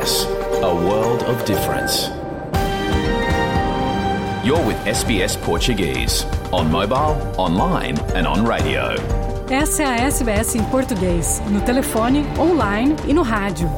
SBS, a world of difference. You're with SBS Portuguese on mobile, online and on radio. Essa é a SBS em português, no telefone, online e no rádio.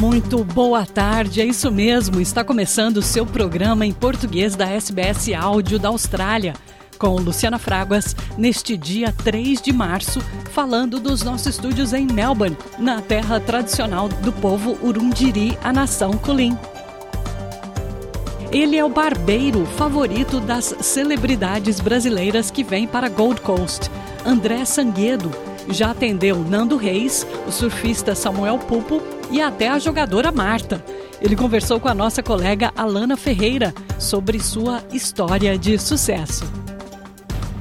Muito boa tarde, é isso mesmo. Está começando o seu programa em português da SBS Áudio da Austrália, com Luciana Fraguas, neste dia 3 de março, falando dos nossos estúdios em Melbourne, na terra tradicional do povo Urundiri, a nação Kulin. Ele é o barbeiro favorito das celebridades brasileiras que vêm para Gold Coast. André Sanguedo já atendeu Nando Reis, o surfista Samuel Pupo e até a jogadora Marta. Ele conversou com a nossa colega Alana Ferreira sobre sua história de sucesso.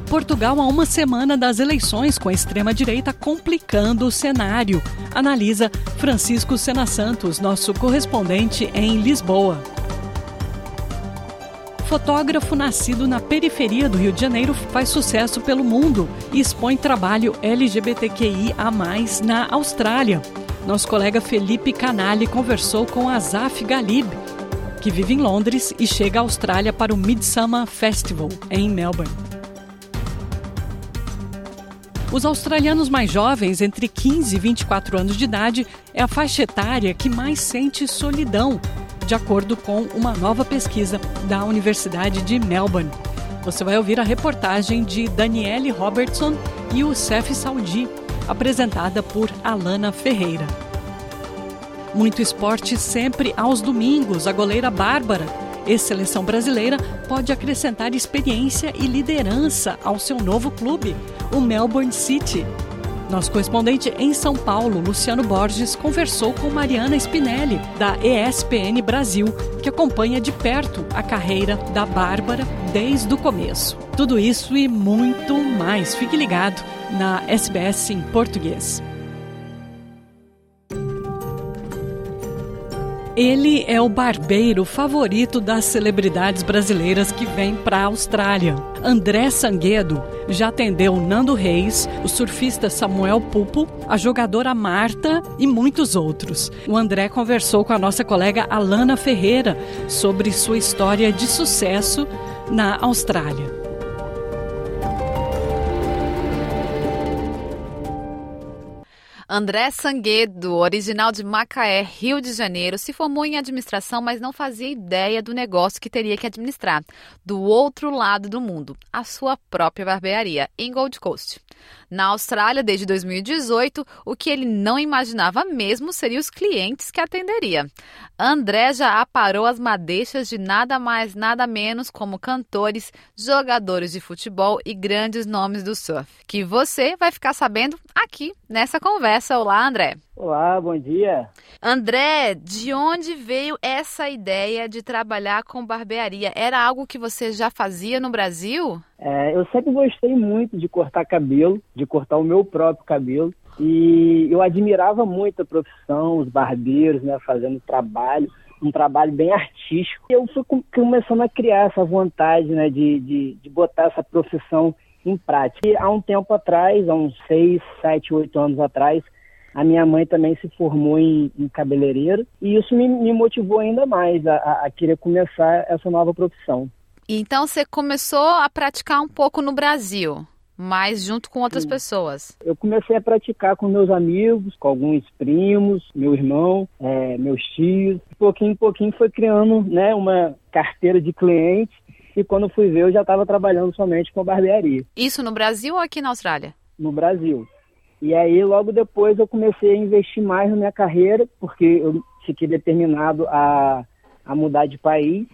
Portugal há uma semana das eleições com a extrema-direita complicando o cenário, analisa Francisco Sena Santos, nosso correspondente em Lisboa. Fotógrafo nascido na periferia do Rio de Janeiro faz sucesso pelo mundo e expõe trabalho LGBTQIA na Austrália. Nosso colega Felipe Canali conversou com Azaf Galib, que vive em Londres e chega à Austrália para o Midsummer Festival em Melbourne. Os australianos mais jovens, entre 15 e 24 anos de idade, é a faixa etária que mais sente solidão, de acordo com uma nova pesquisa da Universidade de Melbourne. Você vai ouvir a reportagem de Daniele Robertson e o Cef Saudi, apresentada por Alana Ferreira. Muito esporte sempre aos domingos. A goleira Bárbara, ex-seleção brasileira, pode acrescentar experiência e liderança ao seu novo clube, o Melbourne City. Nosso correspondente em São Paulo, Luciano Borges, conversou com Mariana Spinelli, da ESPN Brasil, que acompanha de perto a carreira da Bárbara desde o começo. Tudo isso e muito mais. Fique ligado na SBS em português. Ele é o barbeiro favorito das celebridades brasileiras que vêm para a Austrália. André Sanguedo já atendeu Nando Reis, o surfista Samuel Pupo, a jogadora Marta e muitos outros. O André conversou com a nossa colega Alana Ferreira sobre sua história de sucesso na Austrália. André Sanguedo, original de Macaé, Rio de Janeiro, se formou em administração, mas não fazia ideia do negócio que teria que administrar, do outro lado do mundo, a sua própria barbearia, em Gold Coast. Na Austrália, desde 2018, o que ele não imaginava mesmo seria os clientes que atenderia. André já aparou as madeixas de nada mais, nada menos como cantores, jogadores de futebol e grandes nomes do surf, que você vai ficar sabendo aqui nessa conversa. Olá, André. Olá, bom dia. André, de onde veio essa ideia de trabalhar com barbearia? Era algo que você já fazia no Brasil? É, eu sempre gostei muito de cortar cabelo, de cortar o meu próprio cabelo. E eu admirava muito a profissão, os barbeiros, né, fazendo trabalho, um trabalho bem artístico. E eu fui começando a criar essa vontade, né, de, de, de botar essa profissão em prática. E há um tempo atrás, há uns seis, sete, oito anos atrás, a minha mãe também se formou em, em cabeleireiro e isso me, me motivou ainda mais a, a, querer começar essa nova profissão. Então você começou a praticar um pouco no Brasil, mas junto com outras Sim. pessoas? Eu comecei a praticar com meus amigos, com alguns primos, meu irmão, é, meus tios. De pouquinho em pouquinho foi criando né, uma carteira de clientes e quando fui ver eu já estava trabalhando somente com barbearia. Isso no Brasil ou aqui na Austrália? No Brasil. E aí, logo depois, eu comecei a investir mais na minha carreira, porque eu fiquei determinado a, a mudar de país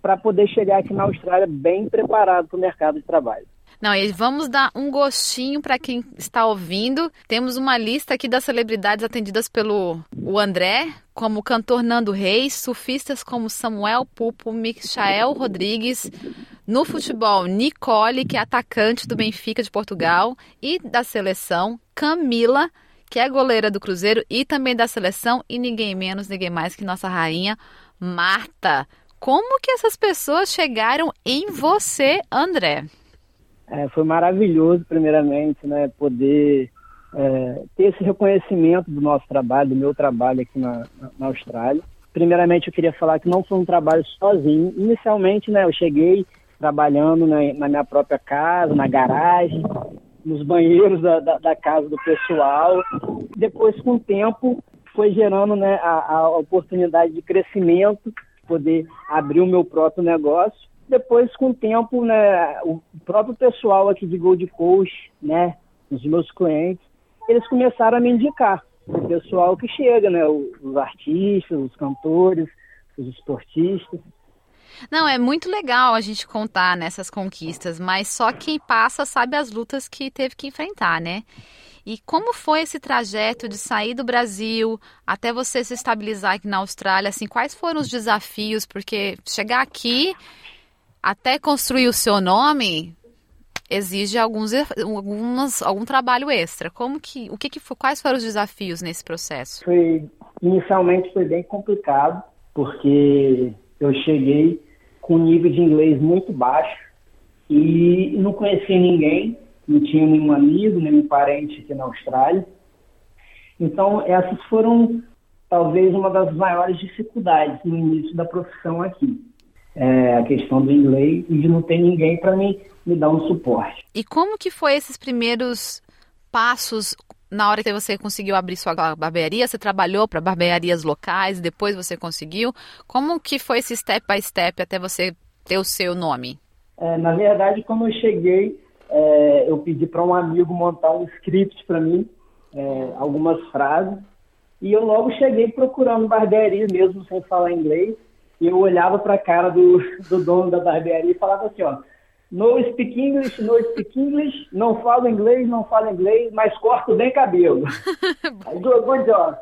para poder chegar aqui na Austrália bem preparado para o mercado de trabalho. Não, e vamos dar um gostinho para quem está ouvindo. Temos uma lista aqui das celebridades atendidas pelo o André, como o cantor Nando Reis, surfistas como Samuel Pupo, Michael Rodrigues, no futebol, Nicole, que é atacante do Benfica de Portugal, e da seleção, Camila, que é goleira do Cruzeiro e também da seleção, e ninguém menos, ninguém mais que nossa rainha, Marta. Como que essas pessoas chegaram em você, André? É, foi maravilhoso, primeiramente, né, poder é, ter esse reconhecimento do nosso trabalho, do meu trabalho aqui na, na, Austrália. Primeiramente, eu queria falar que não foi um trabalho sozinho. Inicialmente, né, eu cheguei trabalhando na, na minha própria casa, na garagem, nos banheiros da, da, da, casa do pessoal. Depois, com o tempo, foi gerando né, a, a oportunidade de crescimento, poder abrir o meu próprio negócio. Depois, com o tempo, né, o próprio pessoal aqui de Gold Coast, né, os meus clientes, eles começaram a me indicar o pessoal que chega, né, os artistas, os cantores, os esportistas. Não, é muito legal a gente contar nessas conquistas, mas só quem passa sabe as lutas que teve que enfrentar, né? E como foi esse trajeto de sair do Brasil até você se estabilizar aqui na Austrália? Assim, quais foram os desafios? Porque chegar aqui até construir o seu nome exige alguns, algumas, algum trabalho extra. Como que, o que, que foi, quais foram os desafios nesse processo? Foi inicialmente foi bem complicado porque eu cheguei com um nível de inglês muito baixo e não conhecia ninguém não tinha nenhum amigo, nenhum parente aqui na Austrália. Então, essas foram talvez uma das maiores dificuldades no início da profissão aqui. É a questão do inglês e de não ter ninguém para me, me dar um suporte. E como que foi esses primeiros passos na hora que você conseguiu abrir sua barbearia? Você trabalhou para barbearias locais, depois você conseguiu? Como que foi esse step by step até você ter o seu nome? É, na verdade, quando eu cheguei, é, eu pedi para um amigo montar um script para mim, é, algumas frases, e eu logo cheguei procurando barbearia mesmo sem falar inglês, e eu olhava para a cara do, do dono da barbearia e falava assim, ó, no speak English, no speak English, não falo inglês, não falo inglês, mas corto bem cabelo. Aí, good job.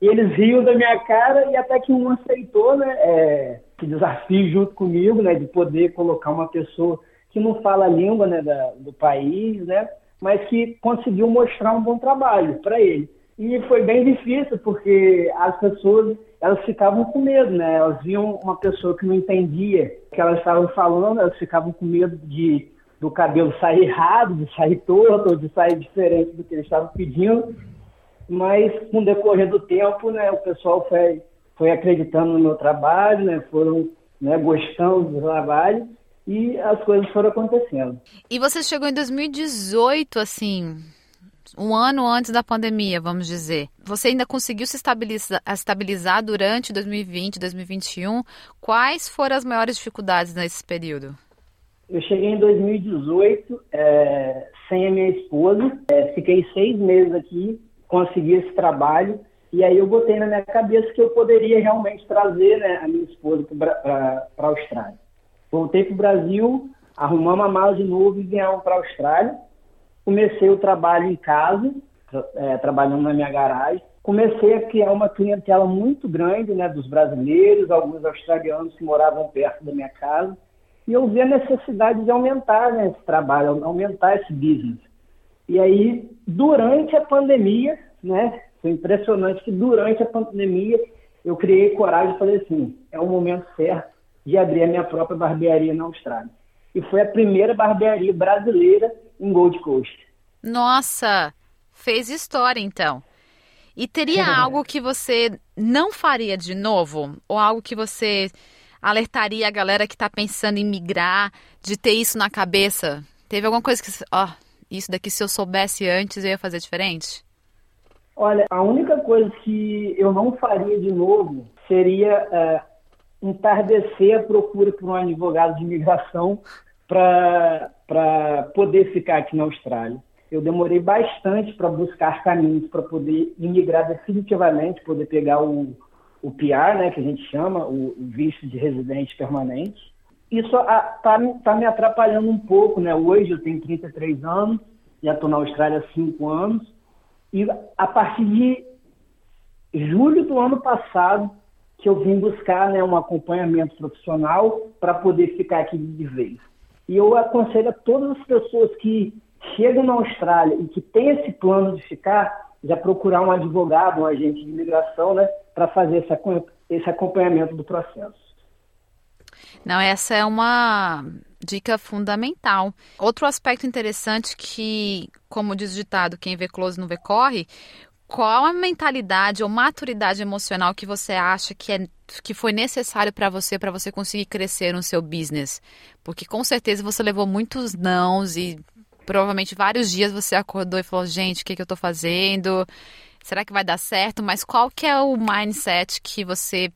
E eles riam da minha cara e até que um aceitou, né, é, esse desafio junto comigo, né, de poder colocar uma pessoa que não fala a língua né, da, do país, né, mas que conseguiu mostrar um bom trabalho para ele. E foi bem difícil, porque as pessoas elas ficavam com medo, né? Elas viam uma pessoa que não entendia o que elas estavam falando, elas ficavam com medo de do cabelo sair errado, de sair torto, de sair diferente do que eles estavam pedindo. Mas com o decorrer do tempo, né, o pessoal foi, foi acreditando no meu trabalho, né, foram né, gostando do trabalho e as coisas foram acontecendo. E você chegou em 2018, assim, um ano antes da pandemia, vamos dizer. Você ainda conseguiu se estabilizar, estabilizar durante 2020, 2021? Quais foram as maiores dificuldades nesse período? Eu cheguei em 2018 é, sem a minha esposa, é, fiquei seis meses aqui, consegui esse trabalho e aí eu botei na minha cabeça que eu poderia realmente trazer né, a minha esposa para a Austrália. Voltei para o Brasil, arrumamos a mala de novo e viemos para a Austrália. Comecei o trabalho em casa, é, trabalhando na minha garagem. Comecei a criar uma clientela muito grande né, dos brasileiros, alguns australianos que moravam perto da minha casa. E eu vi a necessidade de aumentar né, esse trabalho, aumentar esse business. E aí, durante a pandemia, né, foi impressionante que durante a pandemia eu criei coragem e falei assim, é o momento certo de abrir a minha própria barbearia na Austrália. E foi a primeira barbearia brasileira em Gold Coast. Nossa, fez história então. E teria algo que você não faria de novo? Ou algo que você alertaria a galera que está pensando em migrar, de ter isso na cabeça? Teve alguma coisa que, ó, oh, isso daqui se eu soubesse antes eu ia fazer diferente? Olha, a única coisa que eu não faria de novo seria uh, entardecer a procura por um advogado de imigração para poder ficar aqui na Austrália. Eu demorei bastante para buscar caminhos para poder imigrar definitivamente, poder pegar o, o PR, né, que a gente chama, o visto de residente permanente. Isso está tá me atrapalhando um pouco, né? Hoje eu tenho 33 anos, já estou na Austrália há 5 anos, e a partir de julho do ano passado, que eu vim buscar né, um acompanhamento profissional para poder ficar aqui de vez. E eu aconselho a todas as pessoas que chegam na Austrália e que têm esse plano de ficar, já procurar um advogado, um agente de imigração, né, para fazer esse acompanhamento do processo. Não, essa é uma dica fundamental. Outro aspecto interessante que, como diz o ditado, quem vê close não vê corre, qual a mentalidade ou maturidade emocional que você acha que, é, que foi necessário para você para você conseguir crescer no seu business? Porque com certeza você levou muitos nãos e provavelmente vários dias você acordou e falou, gente, o que, que eu estou fazendo? Será que vai dar certo? Mas qual que é o mindset que você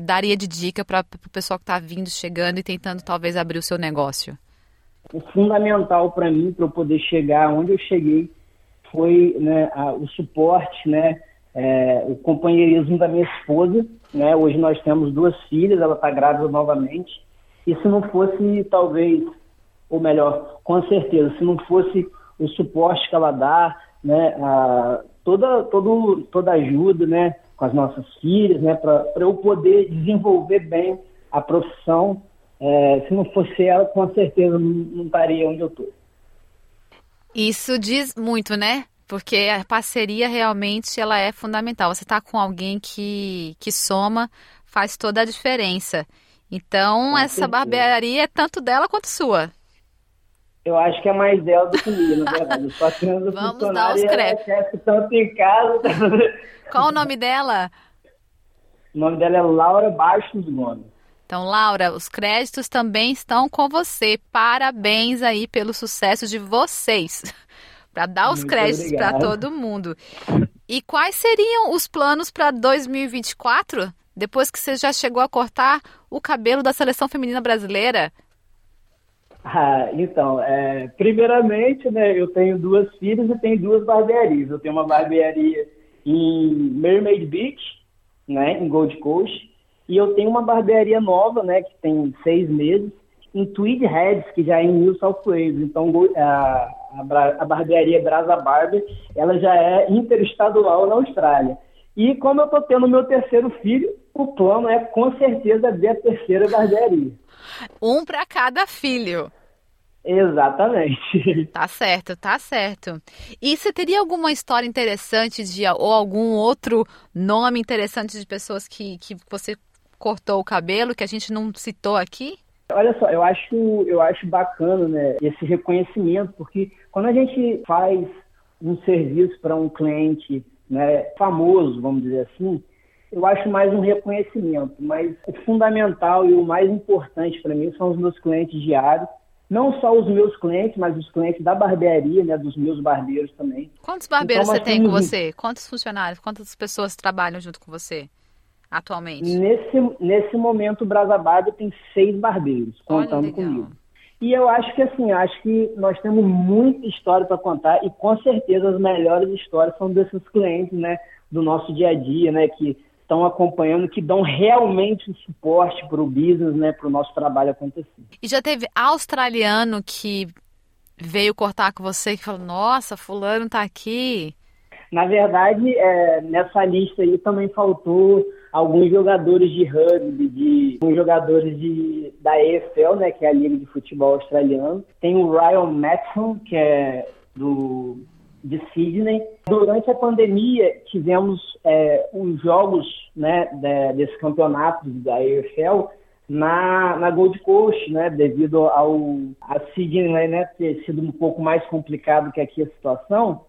daria de dica para o pessoal que está vindo, chegando e tentando talvez abrir o seu negócio? O fundamental para mim, para eu poder chegar onde eu cheguei, foi né, a, o suporte, né, é, o companheirismo da minha esposa. Né? Hoje nós temos duas filhas, ela está grávida novamente. E se não fosse, talvez, ou melhor, com certeza, se não fosse o suporte que ela dá, né, a, toda, todo, toda ajuda né, com as nossas filhas, né, para eu poder desenvolver bem a profissão, é, se não fosse ela, com certeza não, não estaria onde eu estou. Isso diz muito, né? Porque a parceria realmente ela é fundamental. Você está com alguém que, que soma, faz toda a diferença. Então, essa barbearia é tanto dela quanto sua. Eu acho que é mais dela do que minha, na verdade. Eu só Vamos dar os créditos. tanto em casa. Qual o nome dela? O nome dela é Laura Baixos Gomes. Então, Laura, os créditos também estão com você. Parabéns aí pelo sucesso de vocês. para dar os Muito créditos para todo mundo. E quais seriam os planos para 2024? Depois que você já chegou a cortar o cabelo da seleção feminina brasileira? Ah, então, é, primeiramente, né, eu tenho duas filhas e tenho duas barbearias. Eu tenho uma barbearia em Mermaid Beach, né, em Gold Coast, e eu tenho uma barbearia nova, né, que tem seis meses, em Tweed Heads, que já é em New South Wales. Então, a, a, barbearia Brasa Barber, ela já é interestadual na Austrália. E como eu estou tendo meu terceiro filho, o plano é com certeza abrir a terceira barbearia. Um para cada filho. Exatamente. Tá certo, tá certo. E você teria alguma história interessante de ou algum outro nome interessante de pessoas que, que você cortou o cabelo que a gente não citou aqui? Olha só, eu acho, eu acho bacana né, esse reconhecimento, porque quando a gente faz um serviço para um cliente né, famoso, vamos dizer assim, eu acho mais um reconhecimento. Mas o fundamental e o mais importante para mim são os meus clientes diários. Não só os meus clientes, mas os clientes da barbearia, né, dos meus barbeiros também. Quantos barbeiros então, você tem com você? Quantos funcionários? Quantas pessoas trabalham junto com você? Atualmente? Nesse, nesse momento, o Brasabado tem seis barbeiros, contando Olha, comigo. E eu acho que assim, acho que nós temos muita história para contar e com certeza as melhores histórias são desses clientes, né, do nosso dia a dia, né, que estão acompanhando, que dão realmente o suporte para o business, né, para o nosso trabalho acontecer. E já teve australiano que veio cortar com você que falou, nossa, fulano está aqui. Na verdade, é, nessa lista aí também faltou alguns jogadores de rugby, de alguns jogadores de, da EFL, né, que é a Liga de Futebol Australiano. Tem o Ryan Matson, que é do de Sydney. Durante a pandemia, tivemos é, os jogos né, de, desse campeonato da EFL na, na Gold Coast, né, devido ao a Sydney né, ter sido um pouco mais complicado que aqui a situação.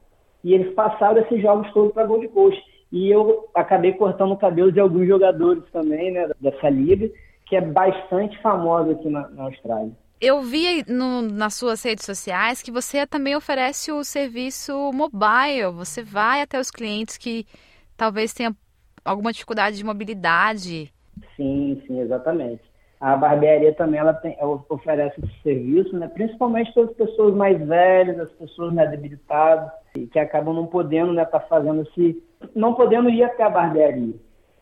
E eles passaram esses jogos todos para Gold Coast. E eu acabei cortando o cabelo de alguns jogadores também, né, dessa liga, que é bastante famosa aqui na, na Austrália. Eu vi no, nas suas redes sociais que você também oferece o serviço mobile. Você vai até os clientes que talvez tenham alguma dificuldade de mobilidade. Sim, sim, exatamente. A barbearia também ela tem, ela oferece esse serviço, né? principalmente para as pessoas mais velhas, as pessoas mais debilitadas, que acabam não podendo estar né, tá fazendo esse não podendo ir até a barbearia.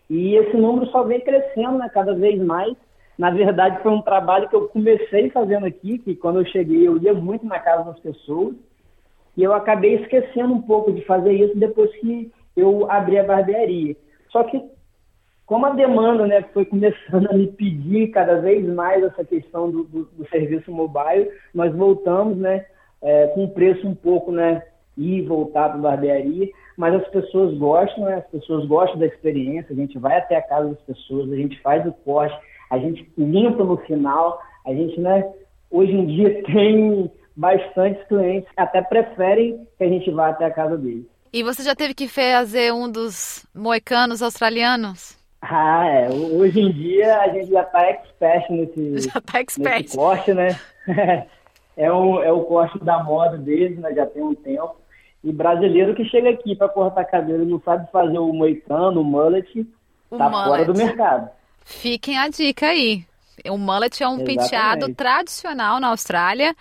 E esse número só vem crescendo né, cada vez mais. Na verdade, foi um trabalho que eu comecei fazendo aqui, que quando eu cheguei eu ia muito na casa das pessoas, e eu acabei esquecendo um pouco de fazer isso depois que eu abri a barbearia. Só que, como a demanda né, foi começando a me pedir cada vez mais essa questão do, do, do serviço mobile, nós voltamos né, é, com preço um pouco né, e voltar para a barbearia mas as pessoas gostam, né? as pessoas gostam da experiência, a gente vai até a casa das pessoas, a gente faz o corte, a gente limpa no final, a gente né, hoje em dia tem bastantes clientes que até preferem que a gente vá até a casa deles. E você já teve que fazer um dos moicanos australianos? Ah, é. Hoje em dia a gente já está expert nesse, já tá expert. nesse corte, né? é, um, é o corte da moda deles, né? Já tem um tempo. E brasileiro que chega aqui para cortar cabelo e não sabe fazer o moicano, o mullet, o tá mullet. fora do mercado. Fiquem a dica aí. O mullet é um Exatamente. penteado tradicional na Austrália,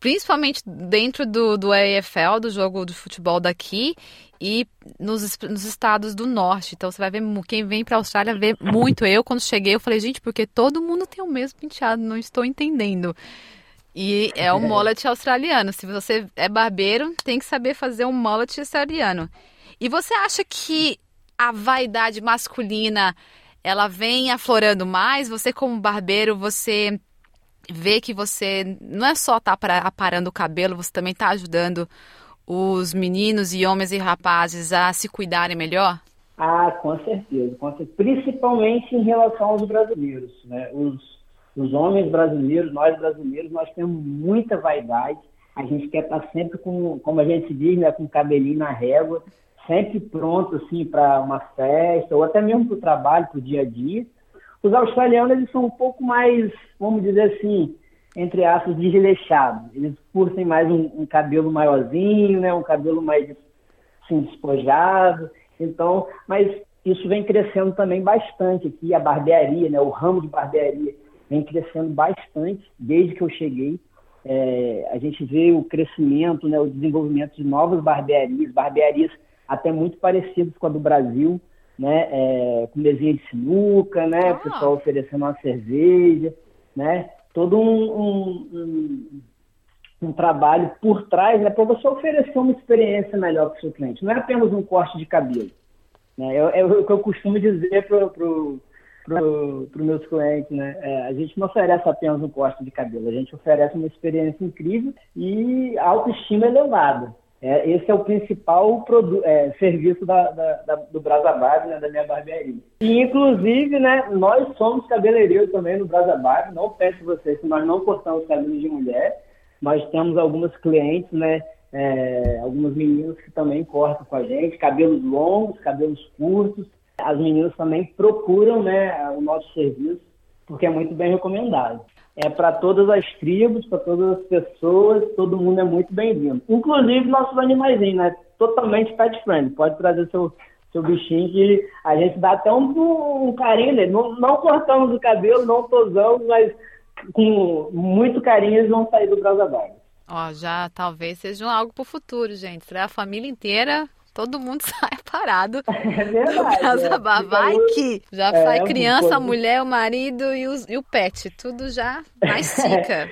principalmente dentro do, do AFL, do jogo de futebol daqui, e nos, nos estados do norte. Então você vai ver, quem vem para a Austrália vê muito. Eu, quando cheguei, eu falei, gente, porque todo mundo tem o mesmo penteado, não estou entendendo. E é o mullet australiano. Se você é barbeiro, tem que saber fazer um mullet australiano. E você acha que a vaidade masculina ela vem aflorando mais? Você como barbeiro, você vê que você não é só tá aparando o cabelo, você também está ajudando os meninos e homens e rapazes a se cuidarem melhor? Ah, com certeza, com certeza. principalmente em relação aos brasileiros, né? Os, os homens brasileiros, nós brasileiros, nós temos muita vaidade. A gente quer estar sempre com, como a gente diz, né, com o cabelinho na régua, sempre pronto assim para uma festa ou até mesmo para o trabalho, para o dia a dia. Os australianos eles são um pouco mais, vamos dizer assim, entre aspas, desleixados. Eles curtem mais um, um, cabelo maiorzinho, né, um cabelo mais assim, despojado. Então, mas isso vem crescendo também bastante aqui, a barbearia, né, o ramo de barbearia vem crescendo bastante desde que eu cheguei. É, a gente vê o crescimento, né, o desenvolvimento de novas barbearias, barbearias até muito parecidas com a do Brasil, né, é, com desenho de sinuca, né, ah. o pessoal oferecendo uma cerveja, né, todo um, um, um, um trabalho por trás, né, para você oferecer uma experiência melhor para o seu cliente. Não é apenas um corte de cabelo. Né, é, é o que eu costumo dizer para pro, pro, pro meus clientes, né? É, a gente não oferece apenas um corte de cabelo, a gente oferece uma experiência incrível e autoestima elevada. É, esse é o principal é, serviço da, da, da, do Brasa né, da minha barbearia. E, inclusive, né, nós somos cabeleireiros também no Brasa não peço vocês que nós não cortamos cabelos de mulher, mas temos algumas clientes, né, é, algumas meninas que também cortam com a gente, cabelos longos, cabelos curtos. As meninas também procuram né, o nosso serviço, porque é muito bem recomendado é para todas as tribos, para todas as pessoas, todo mundo é muito bem-vindo. Inclusive nossos animaizinhos, né? Totalmente pet friendly. Pode trazer seu, seu bichinho que a gente dá até um, um carinho nele. Não, não, cortamos o cabelo, não tosamos, mas com muito carinho eles vão sair do Brasa Ó, já talvez seja algo para o futuro, gente. Será a família inteira todo mundo sai parado. É verdade. É. Vai que já é, sai criança, a mulher, o marido e, os, e, o pet. Tudo já mais cica.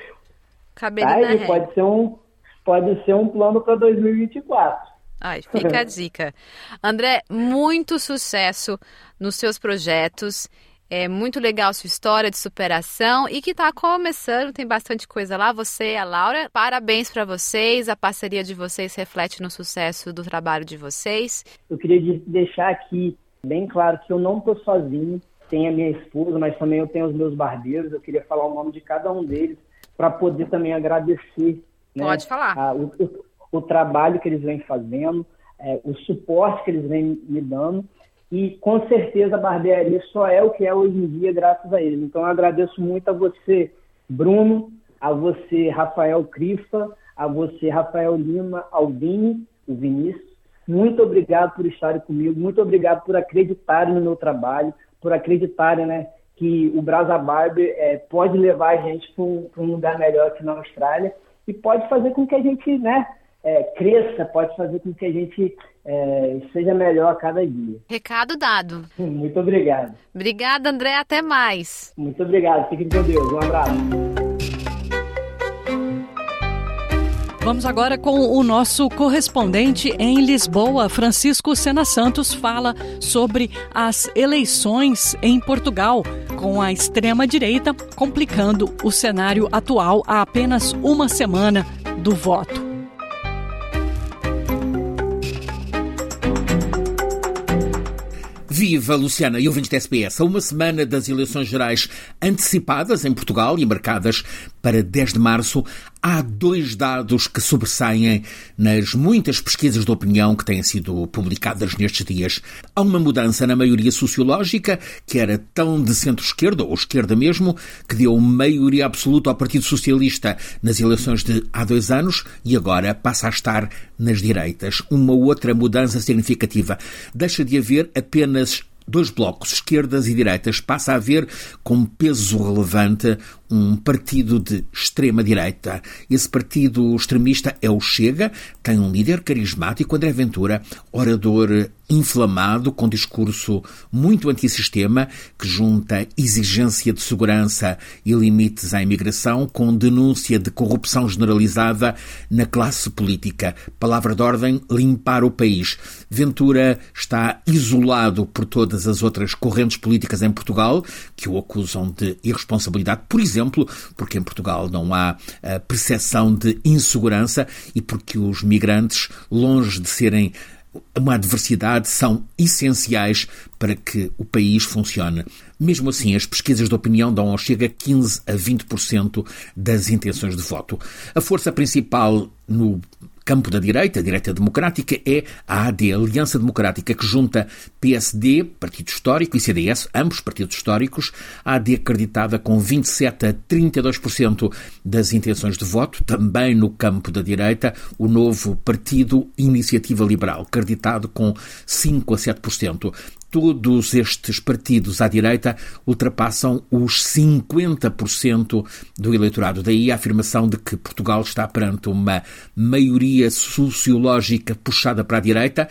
Cabelinho Aí, pode ser um Pode ser um plano para 2024. Ai, fica a dica. André, muito sucesso nos seus projetos. É muito legal sua história de superação e que está começando, tem bastante coisa lá. Você e a Laura, parabéns para vocês. A parceria de vocês reflete no sucesso do trabalho de vocês. Eu queria deixar aqui bem claro que eu não estou sozinho. Tem a minha esposa, mas também eu tenho os meus barbeiros. Eu queria falar o nome de cada um deles para poder também agradecer. Né, Pode falar. A, o, o, o, trabalho que eles vêm fazendo, é, o suporte que eles vêm me dando e com certeza a barbearia só é o que é hoje em dia graças a ele. Então eu agradeço muito a você, Bruno, a você, Rafael Crifa, a você, Rafael Lima, ao Vini, o Vinícius. Muito obrigado por estarem comigo, muito obrigado por acreditarem no meu trabalho, por acreditarem né, que o Brasa Barber é, pode levar a gente para um, um, lugar melhor aqui na Austrália e pode fazer com que a gente né, é, cresça, pode fazer com que a gente é, seja melhor a cada dia. Recado dado. Muito obrigado. Obrigada, André. Até mais. Muito obrigado. Fiquem com Deus. Um abraço. Vamos agora com o nosso correspondente em Lisboa, Francisco Sena Santos, fala sobre as eleições em Portugal, com a extrema-direita complicando o cenário atual há apenas uma semana do voto. Viva, Luciana e ouvintes da SPS. A uma semana das eleições gerais antecipadas em Portugal e marcadas para 10 de março, há dois dados que sobressaem nas muitas pesquisas de opinião que têm sido publicadas nestes dias. Há uma mudança na maioria sociológica, que era tão de centro-esquerda, ou esquerda mesmo, que deu maioria absoluta ao Partido Socialista nas eleições de há dois anos e agora passa a estar nas direitas. Uma outra mudança significativa. Deixa de haver apenas dois blocos, esquerdas e direitas, passa a haver com peso relevante um partido de extrema-direita. Esse partido extremista é o Chega, tem um líder carismático, André Ventura, orador inflamado, com discurso muito antissistema, que junta exigência de segurança e limites à imigração, com denúncia de corrupção generalizada na classe política. Palavra de ordem: limpar o país. Ventura está isolado por todas as outras correntes políticas em Portugal, que o acusam de irresponsabilidade, por exemplo exemplo, porque em Portugal não há a percepção de insegurança e porque os migrantes, longe de serem uma adversidade, são essenciais para que o país funcione. Mesmo assim, as pesquisas de opinião dão ao Chega 15 a 20% das intenções de voto. A força principal no campo da direita, a direita democrática, é a AD, a Aliança Democrática, que junta PSD, partido histórico, e CDS, ambos partidos históricos, a AD acreditada com 27 a 32% das intenções de voto, também no campo da direita, o novo Partido Iniciativa Liberal, acreditado com 5 a 7% todos estes partidos à direita ultrapassam os 50% do eleitorado. Daí a afirmação de que Portugal está perante uma maioria sociológica puxada para a direita,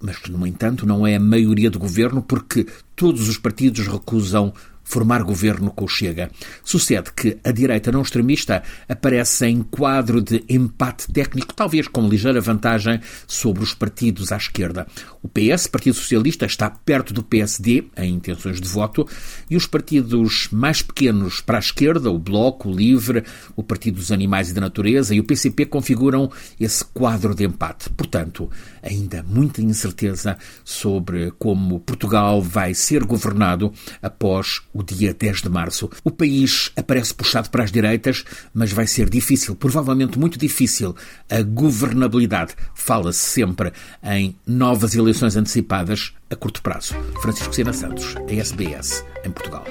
mas que, no entanto, não é a maioria do governo, porque todos os partidos recusam formar governo com o Chega. Sucede que a direita não extremista aparece em quadro de empate técnico, talvez com ligeira vantagem sobre os partidos à esquerda. O PS, Partido Socialista, está perto do PSD em intenções de voto e os partidos mais pequenos para a esquerda, o Bloco, o Livre, o Partido dos Animais e da Natureza e o PCP configuram esse quadro de empate. Portanto, ainda muita incerteza sobre como Portugal vai ser governado após o o dia 10 de março. O país aparece puxado para as direitas, mas vai ser difícil, provavelmente muito difícil, a governabilidade. Fala-se sempre em novas eleições antecipadas a curto prazo. Francisco Sena Santos, a SBS, em Portugal.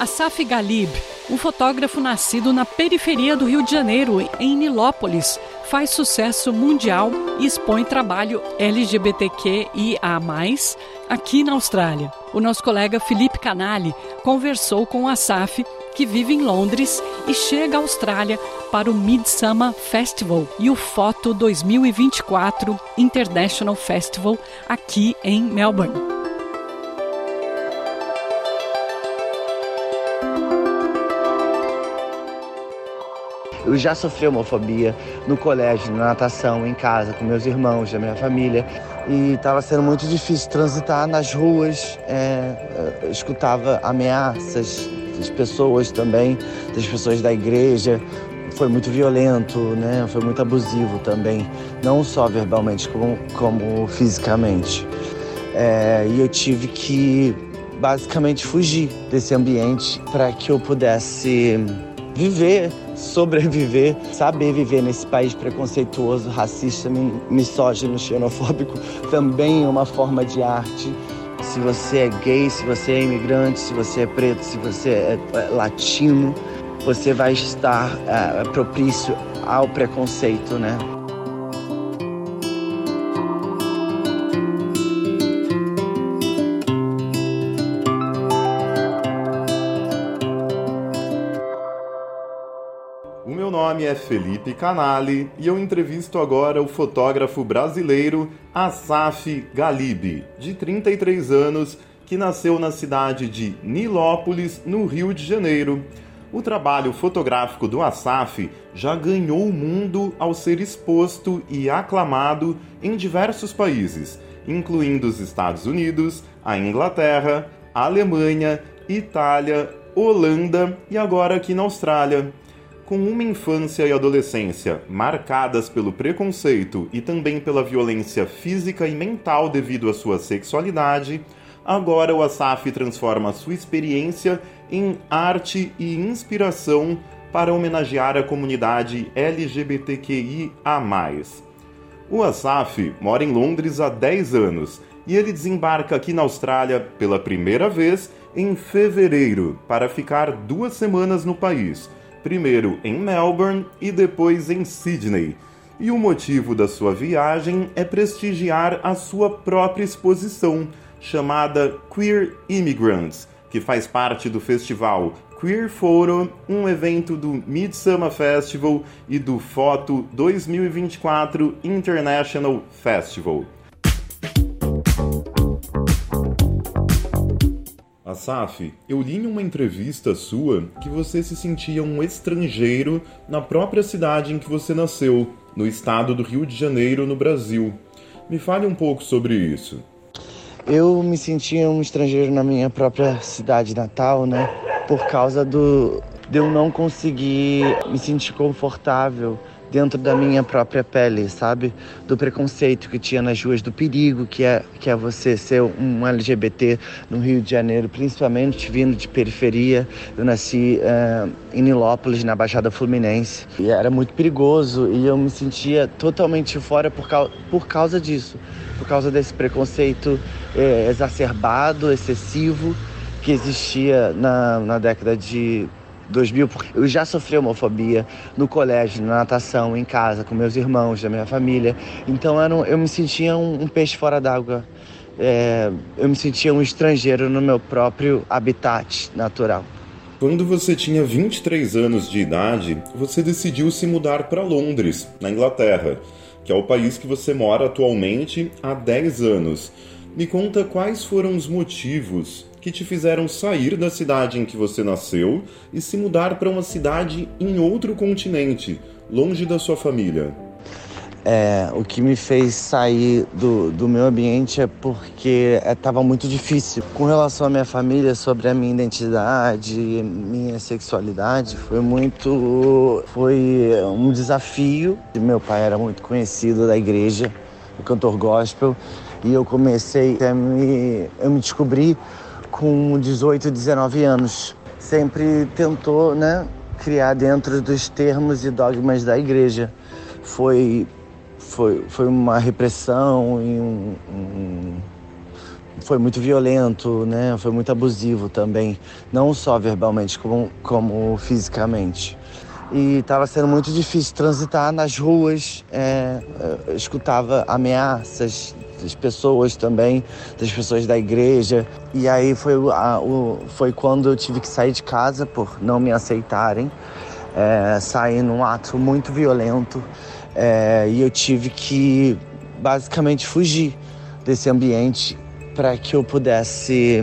Asaf Galib, um fotógrafo nascido na periferia do Rio de Janeiro, em Nilópolis, faz sucesso mundial e expõe trabalho LGBTQIA+, aqui na Austrália. O nosso colega Felipe Canali conversou com Asaf, que vive em Londres e chega à Austrália para o Midsummer Festival e o Foto 2024 International Festival aqui em Melbourne. Eu já sofri homofobia no colégio, na natação, em casa, com meus irmãos, da minha família. E estava sendo muito difícil transitar nas ruas. É, escutava ameaças das pessoas também, das pessoas da igreja. Foi muito violento, né? Foi muito abusivo também, não só verbalmente como, como fisicamente. É, e eu tive que basicamente fugir desse ambiente para que eu pudesse viver sobreviver, saber viver nesse país preconceituoso, racista, misógino, xenofóbico, também é uma forma de arte. Se você é gay, se você é imigrante, se você é preto, se você é, é latino, você vai estar é, propício ao preconceito, né? Nome é Felipe Canali e eu entrevisto agora o fotógrafo brasileiro Asaf Galib, de 33 anos, que nasceu na cidade de Nilópolis, no Rio de Janeiro. O trabalho fotográfico do Asaf já ganhou o mundo ao ser exposto e aclamado em diversos países, incluindo os Estados Unidos, a Inglaterra, Alemanha, Itália, Holanda e agora aqui na Austrália. Com uma infância e adolescência marcadas pelo preconceito e também pela violência física e mental devido à sua sexualidade, agora o Asaf transforma sua experiência em arte e inspiração para homenagear a comunidade LGBTQIA. O Asaf mora em Londres há 10 anos e ele desembarca aqui na Austrália pela primeira vez em fevereiro para ficar duas semanas no país primeiro em Melbourne e depois em Sydney. E o motivo da sua viagem é prestigiar a sua própria exposição, chamada Queer Immigrants, que faz parte do festival Queer Photo, um evento do Midsummer Festival e do Foto 2024 International Festival. Asaf, eu li em uma entrevista sua que você se sentia um estrangeiro na própria cidade em que você nasceu, no estado do Rio de Janeiro, no Brasil. Me fale um pouco sobre isso. Eu me sentia um estrangeiro na minha própria cidade natal, né? Por causa do de eu não conseguir me sentir confortável dentro da minha própria pele, sabe? Do preconceito que tinha nas ruas, do perigo que é, que é você ser um LGBT no Rio de Janeiro, principalmente vindo de periferia. Eu nasci uh, em Nilópolis, na Baixada Fluminense, e era muito perigoso e eu me sentia totalmente fora por, causa, por causa disso, por causa desse preconceito eh, exacerbado, excessivo que existia na, na década de 2000, eu já sofri homofobia no colégio, na natação, em casa, com meus irmãos, da minha família. Então eu, eu me sentia um, um peixe fora d'água. É, eu me sentia um estrangeiro no meu próprio habitat natural. Quando você tinha 23 anos de idade, você decidiu se mudar para Londres, na Inglaterra, que é o país que você mora atualmente há 10 anos. Me conta quais foram os motivos que te fizeram sair da cidade em que você nasceu e se mudar para uma cidade em outro continente, longe da sua família? É, o que me fez sair do, do meu ambiente é porque estava é, muito difícil. Com relação à minha família, sobre a minha identidade, minha sexualidade, foi muito. Foi um desafio. Meu pai era muito conhecido da igreja, o cantor gospel, e eu comecei a me. Eu me descobri com 18, 19 anos. Sempre tentou né, criar dentro dos termos e dogmas da igreja. Foi, foi, foi uma repressão e um, um foi muito violento, né? Foi muito abusivo também, não só verbalmente como, como fisicamente. E estava sendo muito difícil transitar nas ruas. É, escutava ameaças das pessoas também, das pessoas da igreja. E aí foi, a, o, foi quando eu tive que sair de casa por não me aceitarem. É, sair num ato muito violento é, e eu tive que basicamente fugir desse ambiente para que eu pudesse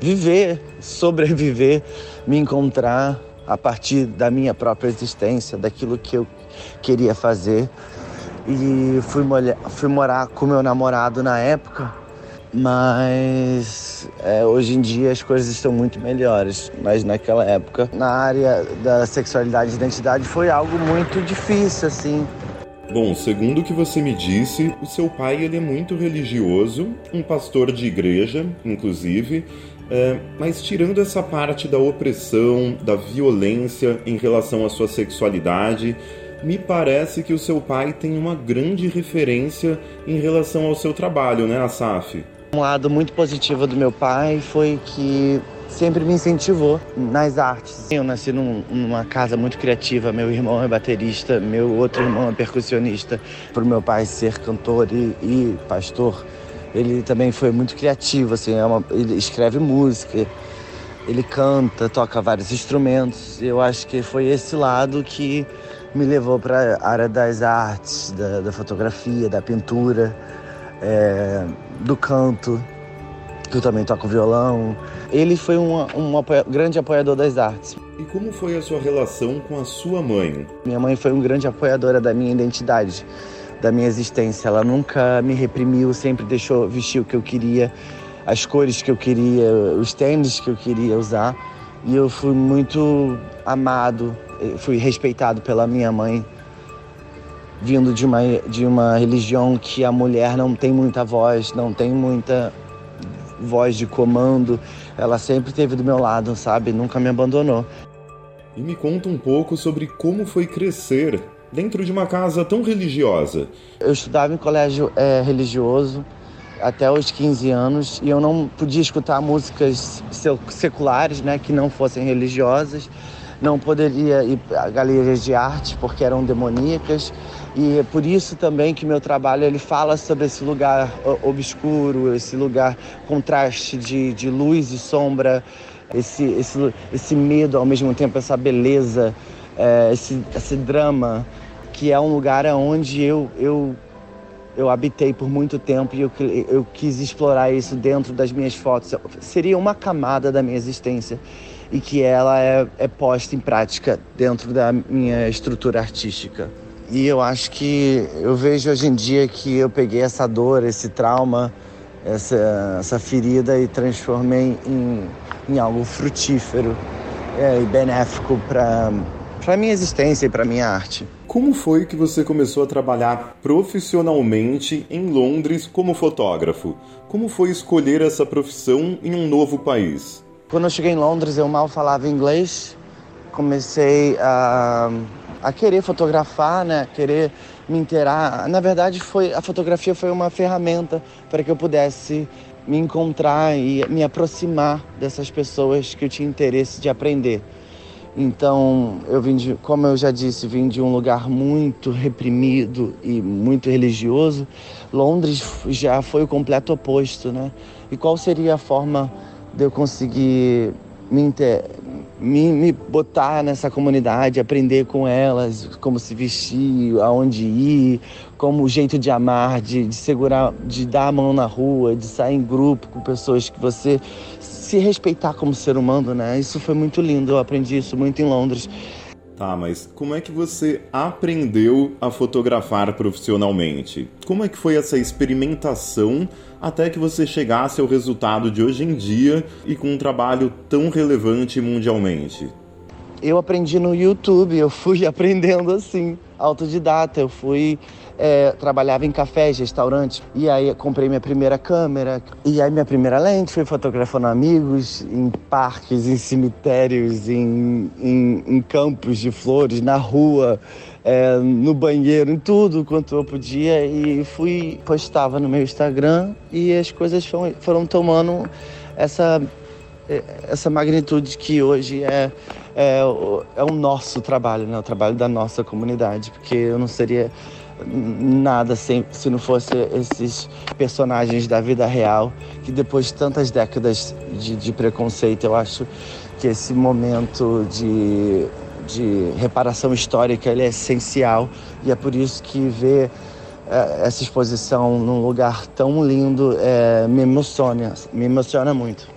viver, sobreviver, me encontrar a partir da minha própria existência, daquilo que eu queria fazer e fui, fui morar com meu namorado na época, mas é, hoje em dia as coisas estão muito melhores. Mas naquela época, na área da sexualidade e identidade, foi algo muito difícil, assim. Bom, segundo o que você me disse, o seu pai ele é muito religioso, um pastor de igreja, inclusive, é, mas tirando essa parte da opressão, da violência em relação à sua sexualidade, me parece que o seu pai tem uma grande referência em relação ao seu trabalho, né, Asaf? Um lado muito positivo do meu pai foi que sempre me incentivou nas artes. Eu nasci num, numa casa muito criativa. Meu irmão é baterista, meu outro irmão é percussionista. Por meu pai ser cantor e, e pastor, ele também foi muito criativo. Assim, é uma, ele escreve música, ele canta, toca vários instrumentos. Eu acho que foi esse lado que me levou para a área das artes, da, da fotografia, da pintura, é, do canto, que eu também toco violão. Ele foi um, um apoia grande apoiador das artes. E como foi a sua relação com a sua mãe? Minha mãe foi uma grande apoiadora da minha identidade, da minha existência. Ela nunca me reprimiu, sempre deixou vestir o que eu queria. as cores que eu queria, os tênis que eu queria usar. E eu fui muito amado, fui respeitado pela minha mãe, vindo de uma, de uma religião que a mulher não tem muita voz, não tem muita voz de comando. Ela sempre esteve do meu lado, sabe? Nunca me abandonou. E me conta um pouco sobre como foi crescer dentro de uma casa tão religiosa. Eu estudava em colégio é, religioso até os 15 anos e eu não podia escutar músicas seculares, né, que não fossem religiosas. Não poderia ir a galerias de arte porque eram demoníacas e é por isso também que meu trabalho ele fala sobre esse lugar obscuro, esse lugar contraste de, de luz e sombra, esse, esse, esse medo ao mesmo tempo, essa beleza, é, esse, esse drama, que é um lugar onde eu, eu eu habitei por muito tempo e eu, eu quis explorar isso dentro das minhas fotos. Seria uma camada da minha existência e que ela é, é posta em prática dentro da minha estrutura artística. E eu acho que eu vejo hoje em dia que eu peguei essa dor, esse trauma, essa, essa ferida e transformei em, em algo frutífero é, e benéfico para a minha existência e para a minha arte. Como foi que você começou a trabalhar profissionalmente em Londres como fotógrafo? Como foi escolher essa profissão em um novo país? Quando eu cheguei em Londres, eu mal falava inglês. Comecei a, a querer fotografar, né? Querer me inteirar. Na verdade, foi a fotografia foi uma ferramenta para que eu pudesse me encontrar e me aproximar dessas pessoas que eu tinha interesse de aprender. Então, eu vim de, como eu já disse, vim de um lugar muito reprimido e muito religioso. Londres já foi o completo oposto, né? E qual seria a forma de eu conseguir me, inter... me, me botar nessa comunidade, aprender com elas, como se vestir, aonde ir, como o jeito de amar, de, de segurar, de dar a mão na rua, de sair em grupo com pessoas que você se respeitar como ser humano, né? Isso foi muito lindo, eu aprendi isso muito em Londres. Tá, mas como é que você aprendeu a fotografar profissionalmente? Como é que foi essa experimentação até que você chegasse ao resultado de hoje em dia e com um trabalho tão relevante mundialmente? Eu aprendi no YouTube, eu fui aprendendo assim, autodidata. Eu fui é, trabalhava em cafés, restaurantes, e aí comprei minha primeira câmera, e aí minha primeira lente, fui fotografando amigos em parques, em cemitérios, em, em, em campos de flores, na rua, é, no banheiro, em tudo quanto eu podia, e fui, postava no meu Instagram, e as coisas foram, foram tomando essa, essa magnitude que hoje é é, é o nosso trabalho, né? o trabalho da nossa comunidade, porque eu não seria nada sem, se não fosse esses personagens da vida real, que depois de tantas décadas de, de preconceito, eu acho que esse momento de, de reparação histórica ele é essencial e é por isso que ver é, essa exposição num lugar tão lindo é, me emociona, me emociona muito.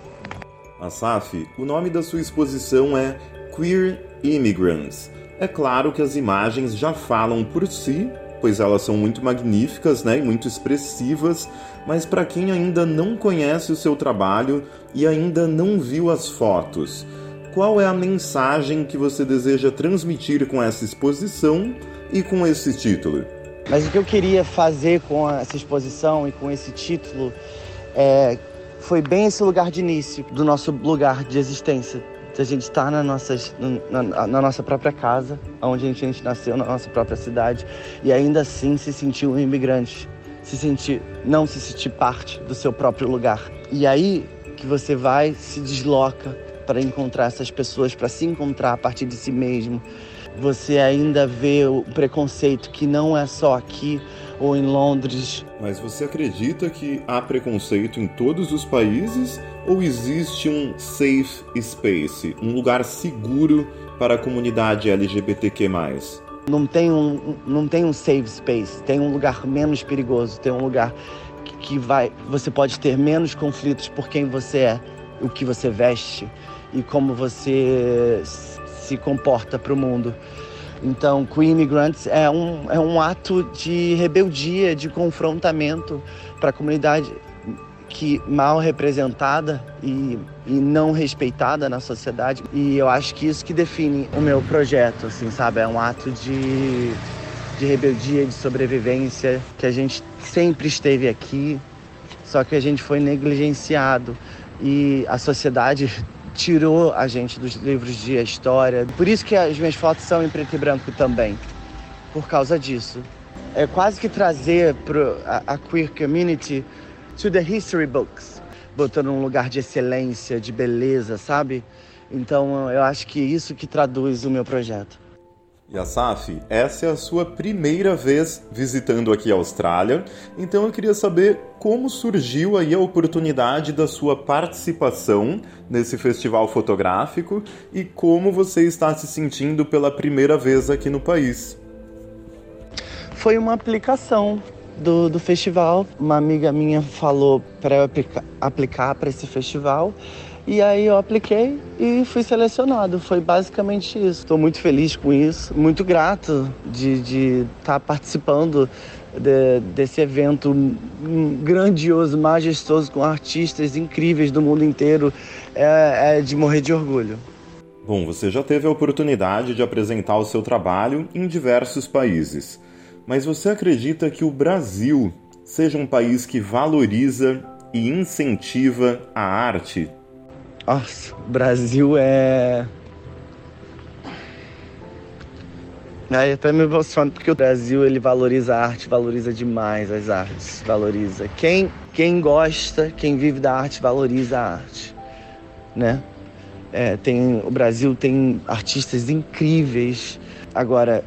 Asaf, o nome da sua exposição é Queer Immigrants. É claro que as imagens já falam por si pois elas são muito magníficas né, e muito expressivas, mas para quem ainda não conhece o seu trabalho e ainda não viu as fotos, qual é a mensagem que você deseja transmitir com essa exposição e com esse título? Mas o que eu queria fazer com essa exposição e com esse título é, foi bem esse lugar de início do nosso lugar de existência a gente estar na, na, na, nossa própria casa, onde a gente nasceu, na nossa própria cidade, e ainda assim se sentir um imigrante, se sentir, não se sentir parte do seu próprio lugar. E aí que você vai, se desloca para encontrar essas pessoas, para se encontrar a partir de si mesmo. Você ainda vê o preconceito que não é só aqui ou em Londres. Mas você acredita que há preconceito em todos os países ou existe um safe space, um lugar seguro para a comunidade LGBTQ+. Não tem um, não tem um safe space, tem um lugar menos perigoso, tem um lugar que vai, você pode ter menos conflitos por quem você é, o que você veste e como você se comporta para o mundo. Então, Queen Immigrants é um, é um ato de rebeldia, de confrontamento para a comunidade que mal representada e, e, não respeitada na sociedade. E eu acho que isso que define o meu projeto, assim, sabe? É um ato de, de rebeldia, de sobrevivência, que a gente sempre esteve aqui, só que a gente foi negligenciado e a sociedade tirou a gente dos livros de história. Por isso que as minhas fotos são em preto e branco também, por causa disso. É quase que trazer pro, a, a queer community to the history books, botando um lugar de excelência, de beleza, sabe? Então eu acho que isso que traduz o meu projeto. E essa é a sua primeira vez visitando aqui a Austrália, então eu queria saber como surgiu aí a oportunidade da sua participação nesse festival fotográfico e como você está se sentindo pela primeira vez aqui no país. Foi uma aplicação do, do festival. Uma amiga minha falou para eu aplicar para esse festival e aí eu apliquei e fui selecionado. Foi basicamente isso. Estou muito feliz com isso, muito grato de estar tá participando de, desse evento grandioso, majestoso, com artistas incríveis do mundo inteiro. É, é de morrer de orgulho. Bom, você já teve a oportunidade de apresentar o seu trabalho em diversos países. Mas você acredita que o Brasil seja um país que valoriza e incentiva a arte nossa, o Brasil é. Aí até me emociono porque o Brasil ele valoriza a arte, valoriza demais as artes, valoriza. Quem, quem gosta, quem vive da arte, valoriza a arte, né? É, tem, o Brasil tem artistas incríveis. Agora,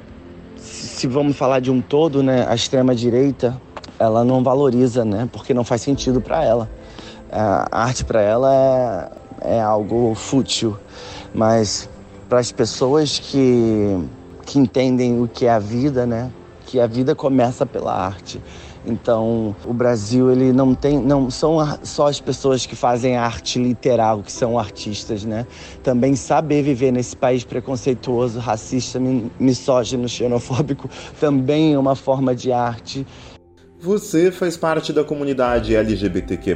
se, vamos falar de um todo, né? A extrema direita, ela não valoriza, né? Porque não faz sentido para ela. A arte para ela é algo fútil, mas para as pessoas que, que entendem o que é a vida, né? Que a vida começa pela arte. Então, o Brasil ele não tem, não são só as pessoas que fazem arte literal que são artistas, né? Também saber viver nesse país preconceituoso, racista, misógino, xenofóbico também é uma forma de arte. Você faz parte da comunidade LGBTQ+,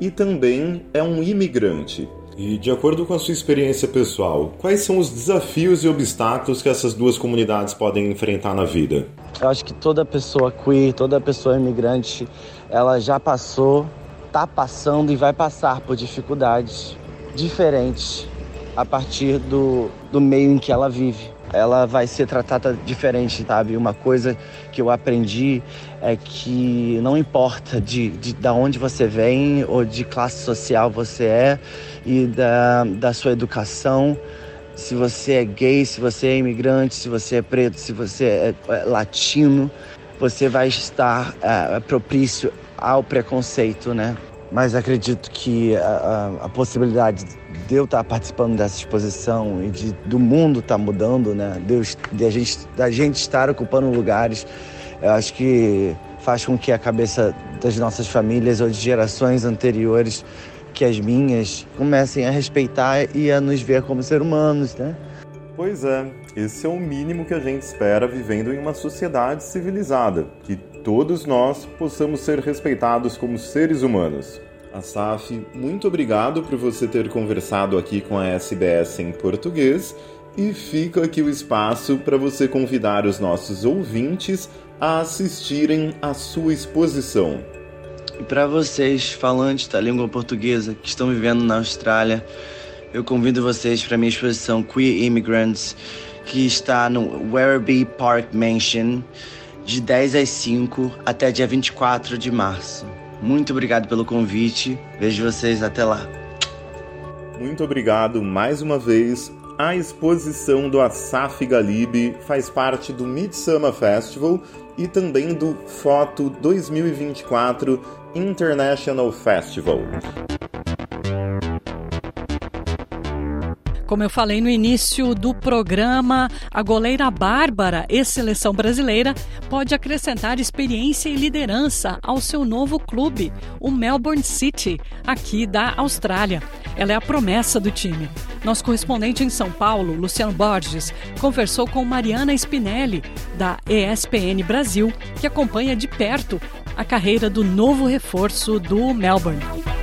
e também é um imigrante. E de acordo com a sua experiência pessoal, quais são os desafios e obstáculos que essas duas comunidades podem enfrentar na vida? Eu acho que toda pessoa queer, toda pessoa imigrante, ela já passou, está passando e vai passar por dificuldades diferentes a partir do, do meio em que ela vive ela vai ser tratada diferente, sabe? Uma coisa que eu aprendi é que não importa de, de, de onde você vem ou de classe social você é e da, da sua educação, se você é gay, se você é imigrante, se você é preto, se você é, é latino, você vai estar é, propício ao preconceito, né? Mas acredito que a, a, a possibilidade de eu estar participando dessa exposição e de, do mundo estar mudando, né? Deus, de a gente, da gente estar ocupando lugares, eu acho que faz com que a cabeça das nossas famílias ou de gerações anteriores que as minhas comecem a respeitar e a nos ver como seres humanos, né? Pois é, esse é o mínimo que a gente espera vivendo em uma sociedade civilizada, que todos nós possamos ser respeitados como seres humanos. Asaf, muito obrigado por você ter conversado aqui com a SBS em português e fica aqui o espaço para você convidar os nossos ouvintes a assistirem à sua exposição. E para vocês, falantes da língua portuguesa que estão vivendo na Austrália, eu convido vocês para a minha exposição Queer Immigrants, que está no Werribee Park Mansion, de 10 às 5 até dia 24 de março. Muito obrigado pelo convite. Vejo vocês até lá. Muito obrigado mais uma vez. A exposição do Asaf Galib faz parte do Midsummer Festival e também do Foto 2024 International Festival. Como eu falei no início do programa, a goleira Bárbara, ex-seleção brasileira, pode acrescentar experiência e liderança ao seu novo clube, o Melbourne City, aqui da Austrália. Ela é a promessa do time. Nosso correspondente em São Paulo, Luciano Borges, conversou com Mariana Spinelli, da ESPN Brasil, que acompanha de perto a carreira do novo reforço do Melbourne.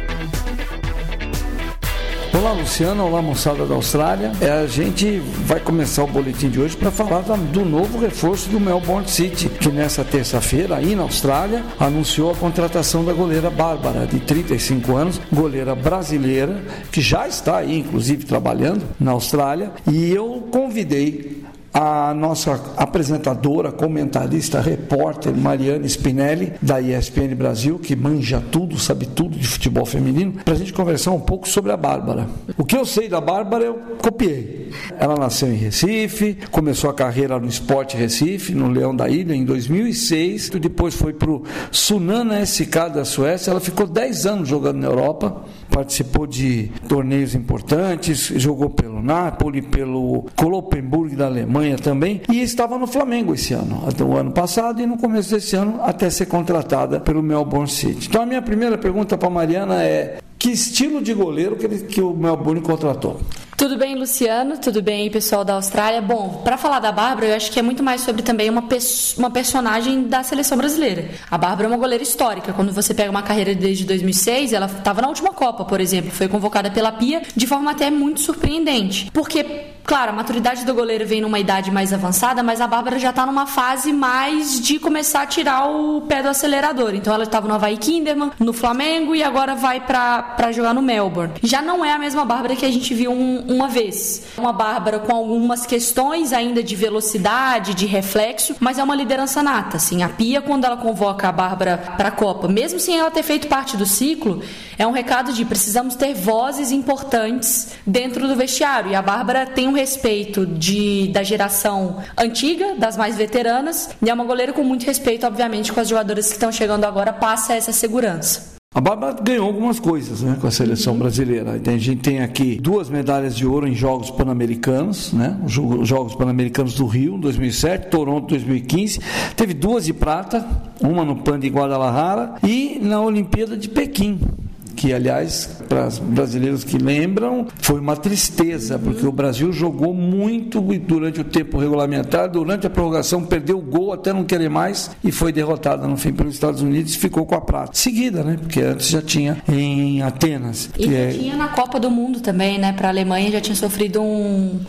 Olá, Luciana. Olá, moçada da Austrália. É, a gente vai começar o boletim de hoje para falar do novo reforço do Melbourne City, que nessa terça-feira, aí na Austrália, anunciou a contratação da goleira Bárbara, de 35 anos, goleira brasileira, que já está aí, inclusive, trabalhando na Austrália. E eu convidei a nossa apresentadora, comentarista, repórter Mariana Spinelli, da ESPN Brasil, que manja tudo, sabe tudo de futebol feminino, para a gente conversar um pouco sobre a Bárbara. O que eu sei da Bárbara, eu copiei. Ela nasceu em Recife, começou a carreira no Esporte Recife, no Leão da Ilha, em 2006. Depois foi para o Sunana SK da Suécia. Ela ficou 10 anos jogando na Europa, participou de torneios importantes, jogou pelo Napoli, pelo Kloppenburg da Alemanha também, e estava no Flamengo esse ano, até o ano passado e no começo desse ano, até ser contratada pelo Melbourne City. Então a minha primeira pergunta para Mariana é: que estilo de goleiro que, ele, que o Melbourne contratou? Tudo bem, Luciano? Tudo bem, pessoal da Austrália? Bom, para falar da Bárbara, eu acho que é muito mais sobre também uma, uma personagem da seleção brasileira. A Bárbara é uma goleira histórica. Quando você pega uma carreira desde 2006, ela estava na última Copa, por exemplo, foi convocada pela Pia de forma até muito surpreendente. Porque Claro, a maturidade do goleiro vem numa idade mais avançada, mas a Bárbara já está numa fase mais de começar a tirar o pé do acelerador. Então ela estava no Havaí Kinderman, no Flamengo e agora vai para jogar no Melbourne. Já não é a mesma Bárbara que a gente viu um, uma vez. Uma Bárbara com algumas questões ainda de velocidade, de reflexo, mas é uma liderança nata. Assim, a Pia, quando ela convoca a Bárbara para a Copa, mesmo sem ela ter feito parte do ciclo, é um recado de precisamos ter vozes importantes dentro do vestiário. E a Bárbara tem um respeito de, da geração antiga, das mais veteranas, e é uma goleira com muito respeito, obviamente, com as jogadoras que estão chegando agora, passa essa segurança. A Bárbara ganhou algumas coisas né, com a seleção brasileira. A gente tem aqui duas medalhas de ouro em Jogos Pan-Americanos, né, os Jogos Pan-Americanos do Rio, 2007, Toronto, 2015. Teve duas de prata, uma no Pan de Guadalajara e na Olimpíada de Pequim, que aliás, para os brasileiros que lembram, foi uma tristeza, porque o Brasil jogou muito durante o tempo regulamentar, durante a prorrogação perdeu o gol até não querer mais e foi derrotada no fim pelos Estados Unidos e ficou com a prata. Seguida, né? Porque antes já tinha em Atenas. E já é... tinha na Copa do Mundo também, né? Para a Alemanha já tinha sofrido um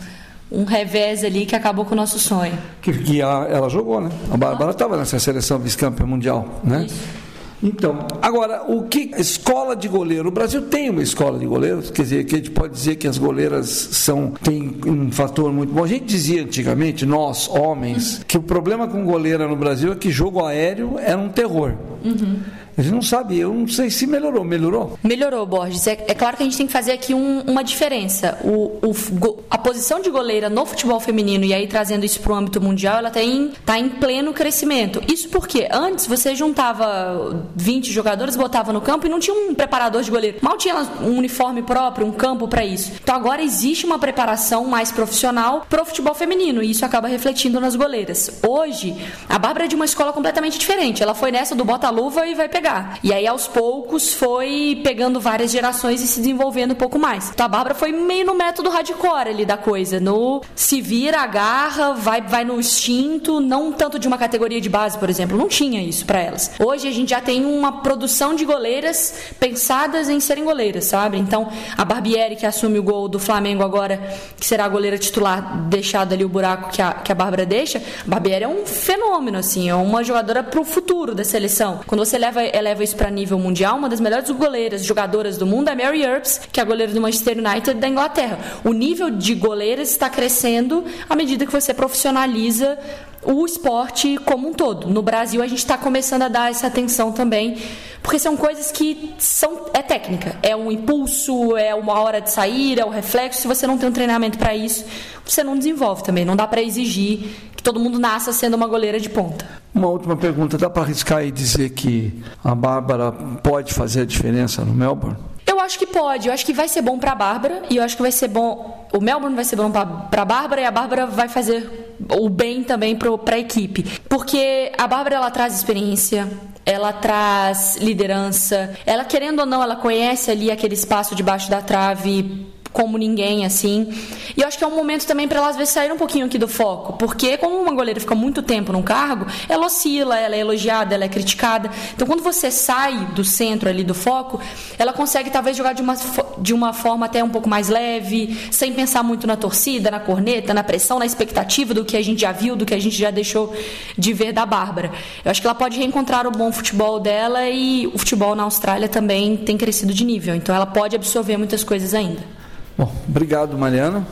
um revés ali que acabou com o nosso sonho. Que, que a, ela jogou, né? A Bárbara estava nessa seleção vice-campeã mundial, né? Isso. Então, agora, o que escola de goleiro? O Brasil tem uma escola de goleiros, quer dizer, que a gente pode dizer que as goleiras são têm um fator muito bom. A gente dizia antigamente, nós, homens, que o problema com goleira no Brasil é que jogo aéreo era um terror. Uhum. A gente não sabe, eu não sei se melhorou. Melhorou? Melhorou, Borges. É, é claro que a gente tem que fazer aqui um, uma diferença. O, o, a posição de goleira no futebol feminino, e aí trazendo isso para o âmbito mundial, ela está em, tá em pleno crescimento. Isso porque antes você juntava 20 jogadores, botava no campo e não tinha um preparador de goleiro. Mal tinha um uniforme próprio, um campo para isso. Então agora existe uma preparação mais profissional para o futebol feminino e isso acaba refletindo nas goleiras. Hoje, a Bárbara é de uma escola completamente diferente. Ela foi nessa do bota-luva e vai pegar pegar. E aí, aos poucos, foi pegando várias gerações e se desenvolvendo um pouco mais. Então, a Bárbara foi meio no método hardcore ali da coisa. No se vira, agarra, vai, vai no instinto, não tanto de uma categoria de base, por exemplo. Não tinha isso para elas. Hoje, a gente já tem uma produção de goleiras pensadas em serem goleiras, sabe? Então, a Barbieri, que assume o gol do Flamengo agora, que será a goleira titular, deixado ali o buraco que a, que a Bárbara deixa, a Barbieri é um fenômeno, assim, é uma jogadora pro futuro da seleção. Quando você leva eleva isso para nível mundial, uma das melhores goleiras, jogadoras do mundo é Mary Earps, que é a goleira do Manchester United da Inglaterra. O nível de goleiras está crescendo à medida que você profissionaliza o esporte como um todo. No Brasil, a gente está começando a dar essa atenção também, porque são coisas que são é técnica, é um impulso, é uma hora de sair, é o reflexo. Se você não tem um treinamento para isso, você não desenvolve também. Não dá para exigir que todo mundo nasça sendo uma goleira de ponta. Uma última pergunta: dá para arriscar e dizer que a Bárbara pode fazer a diferença no Melbourne? Eu acho que pode, eu acho que vai ser bom para a Bárbara e eu acho que vai ser bom. O Melbourne vai ser bom para a Bárbara e a Bárbara vai fazer o bem também para a equipe. Porque a Bárbara ela traz experiência, ela traz liderança, ela querendo ou não, ela conhece ali aquele espaço debaixo da trave como ninguém, assim. E eu acho que é um momento também para ela, às vezes, sair um pouquinho aqui do foco. Porque, como uma goleira fica muito tempo num cargo, ela oscila, ela é elogiada, ela é criticada. Então, quando você sai do centro ali do foco, ela consegue, talvez, jogar de uma, de uma forma até um pouco mais leve, sem pensar muito na torcida, na corneta, na pressão, na expectativa do que a gente já viu, do que a gente já deixou de ver da Bárbara. Eu acho que ela pode reencontrar o bom futebol dela e o futebol na Austrália também tem crescido de nível. Então, ela pode absorver muitas coisas ainda. Bom, obrigado, Mariana.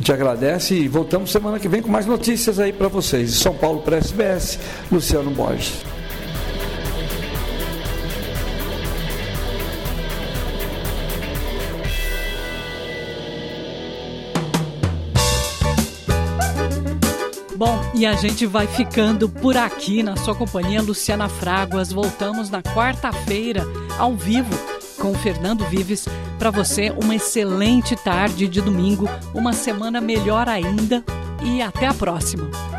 Te agradece e voltamos semana que vem com mais notícias aí para vocês. São Paulo para SBS, Luciano Borges. Bom, e a gente vai ficando por aqui na sua companhia, Luciana Fraguas. Voltamos na quarta-feira, ao vivo, com Fernando Vives. Para você, uma excelente tarde de domingo, uma semana melhor ainda e até a próxima.